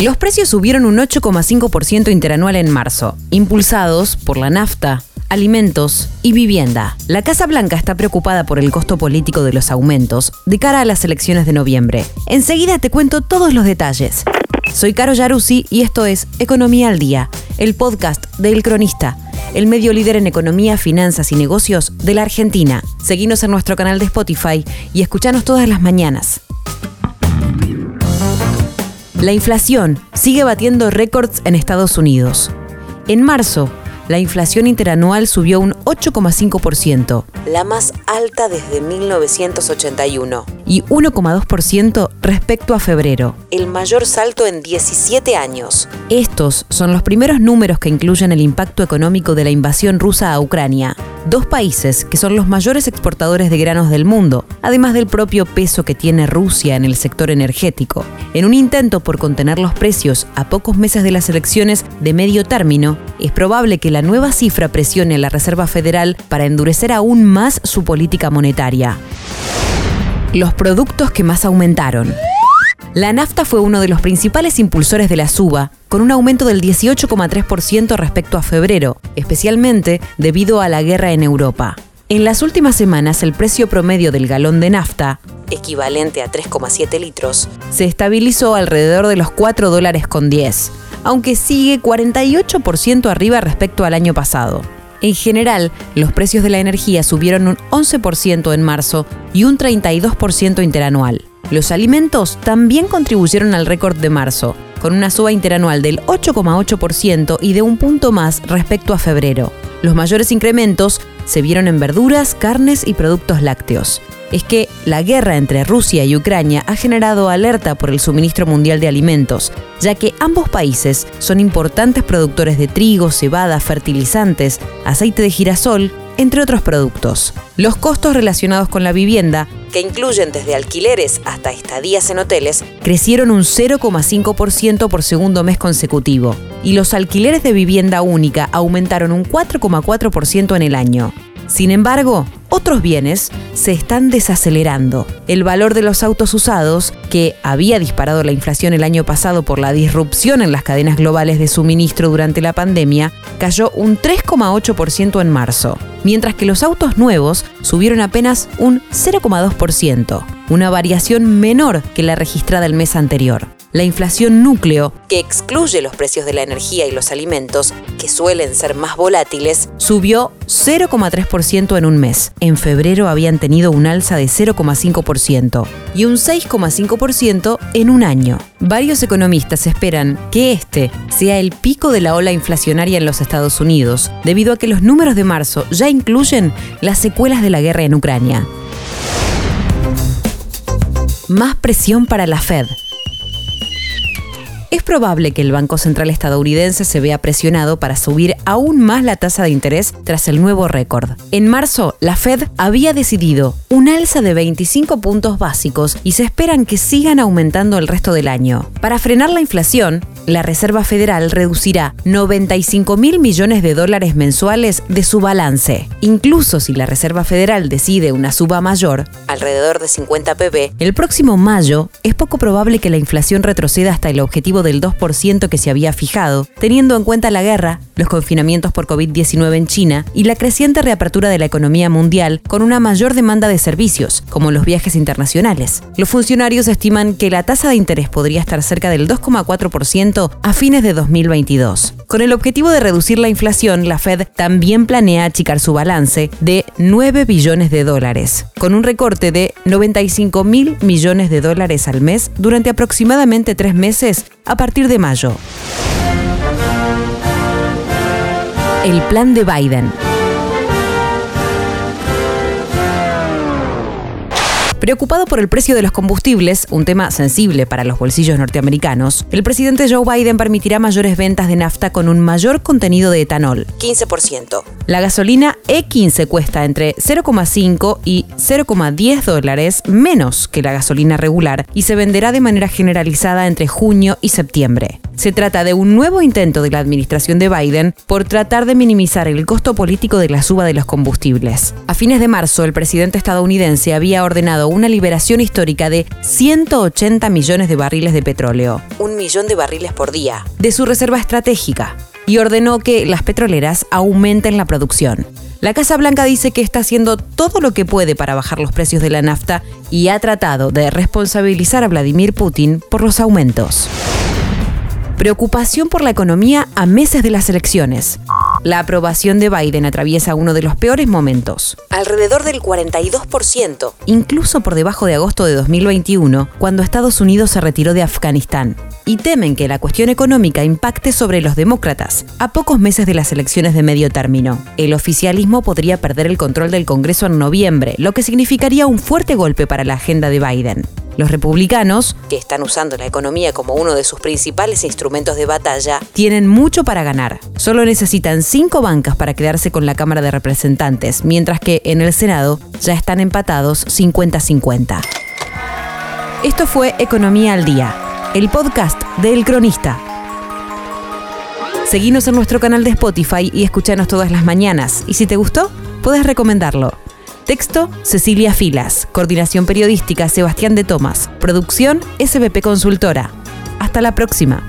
Los precios subieron un 8,5% interanual en marzo, impulsados por la nafta, alimentos y vivienda. La Casa Blanca está preocupada por el costo político de los aumentos de cara a las elecciones de noviembre. Enseguida te cuento todos los detalles. Soy Caro Yaruzzi y esto es Economía al Día, el podcast de El Cronista, el medio líder en economía, finanzas y negocios de la Argentina. Seguinos en nuestro canal de Spotify y escuchanos todas las mañanas. La inflación sigue batiendo récords en Estados Unidos. En marzo, la inflación interanual subió un 8,5%, la más alta desde 1981, y 1,2% respecto a febrero, el mayor salto en 17 años. Estos son los primeros números que incluyen el impacto económico de la invasión rusa a Ucrania, dos países que son los mayores exportadores de granos del mundo, además del propio peso que tiene Rusia en el sector energético. En un intento por contener los precios a pocos meses de las elecciones de medio término, es probable que la nueva cifra presione a la Reserva Federal para endurecer aún más su política monetaria. Los productos que más aumentaron. La nafta fue uno de los principales impulsores de la suba, con un aumento del 18,3% respecto a febrero, especialmente debido a la guerra en Europa. En las últimas semanas, el precio promedio del galón de nafta, equivalente a 3,7 litros, se estabilizó alrededor de los 4 dólares con 10, aunque sigue 48% arriba respecto al año pasado. En general, los precios de la energía subieron un 11% en marzo y un 32% interanual. Los alimentos también contribuyeron al récord de marzo, con una suba interanual del 8,8% y de un punto más respecto a febrero. Los mayores incrementos se vieron en verduras, carnes y productos lácteos es que la guerra entre Rusia y Ucrania ha generado alerta por el suministro mundial de alimentos, ya que ambos países son importantes productores de trigo, cebada, fertilizantes, aceite de girasol, entre otros productos. Los costos relacionados con la vivienda, que incluyen desde alquileres hasta estadías en hoteles, crecieron un 0,5% por segundo mes consecutivo, y los alquileres de vivienda única aumentaron un 4,4% en el año. Sin embargo, otros bienes se están desacelerando. El valor de los autos usados, que había disparado la inflación el año pasado por la disrupción en las cadenas globales de suministro durante la pandemia, cayó un 3,8% en marzo, mientras que los autos nuevos subieron apenas un 0,2%, una variación menor que la registrada el mes anterior la inflación núcleo, que excluye los precios de la energía y los alimentos, que suelen ser más volátiles, subió 0,3% en un mes. En febrero habían tenido un alza de 0,5% y un 6,5% en un año. Varios economistas esperan que este sea el pico de la ola inflacionaria en los Estados Unidos, debido a que los números de marzo ya incluyen las secuelas de la guerra en Ucrania. Más presión para la Fed. Es probable que el Banco Central estadounidense se vea presionado para subir aún más la tasa de interés tras el nuevo récord. En marzo, la Fed había decidido un alza de 25 puntos básicos y se esperan que sigan aumentando el resto del año. Para frenar la inflación, la Reserva Federal reducirá 95 mil millones de dólares mensuales de su balance. Incluso si la Reserva Federal decide una suba mayor, alrededor de 50 pp, el próximo mayo es poco probable que la inflación retroceda hasta el del 2% que se había fijado, teniendo en cuenta la guerra, los confinamientos por COVID-19 en China y la creciente reapertura de la economía mundial con una mayor demanda de servicios, como los viajes internacionales. Los funcionarios estiman que la tasa de interés podría estar cerca del 2,4% a fines de 2022. Con el objetivo de reducir la inflación, la Fed también planea achicar su balance de 9 billones de dólares, con un recorte de 95 mil millones de dólares al mes durante aproximadamente tres meses a partir de mayo. El plan de Biden. Preocupado por el precio de los combustibles, un tema sensible para los bolsillos norteamericanos, el presidente Joe Biden permitirá mayores ventas de nafta con un mayor contenido de etanol, 15%. La gasolina E15 cuesta entre 0,5 y 0,10 dólares menos que la gasolina regular y se venderá de manera generalizada entre junio y septiembre. Se trata de un nuevo intento de la administración de Biden por tratar de minimizar el costo político de la suba de los combustibles. A fines de marzo, el presidente estadounidense había ordenado una liberación histórica de 180 millones de barriles de petróleo, un millón de barriles por día, de su reserva estratégica, y ordenó que las petroleras aumenten la producción. La Casa Blanca dice que está haciendo todo lo que puede para bajar los precios de la nafta y ha tratado de responsabilizar a Vladimir Putin por los aumentos. Preocupación por la economía a meses de las elecciones. La aprobación de Biden atraviesa uno de los peores momentos. Alrededor del 42%, incluso por debajo de agosto de 2021, cuando Estados Unidos se retiró de Afganistán. Y temen que la cuestión económica impacte sobre los demócratas a pocos meses de las elecciones de medio término. El oficialismo podría perder el control del Congreso en noviembre, lo que significaría un fuerte golpe para la agenda de Biden. Los republicanos, que están usando la economía como uno de sus principales instrumentos de batalla, tienen mucho para ganar. Solo necesitan cinco bancas para quedarse con la Cámara de Representantes, mientras que en el Senado ya están empatados 50-50. Esto fue Economía al Día, el podcast de El Cronista. Seguinos en nuestro canal de Spotify y escuchanos todas las mañanas. Y si te gustó, puedes recomendarlo. Texto, Cecilia Filas. Coordinación periodística, Sebastián de Tomás. Producción, SBP Consultora. Hasta la próxima.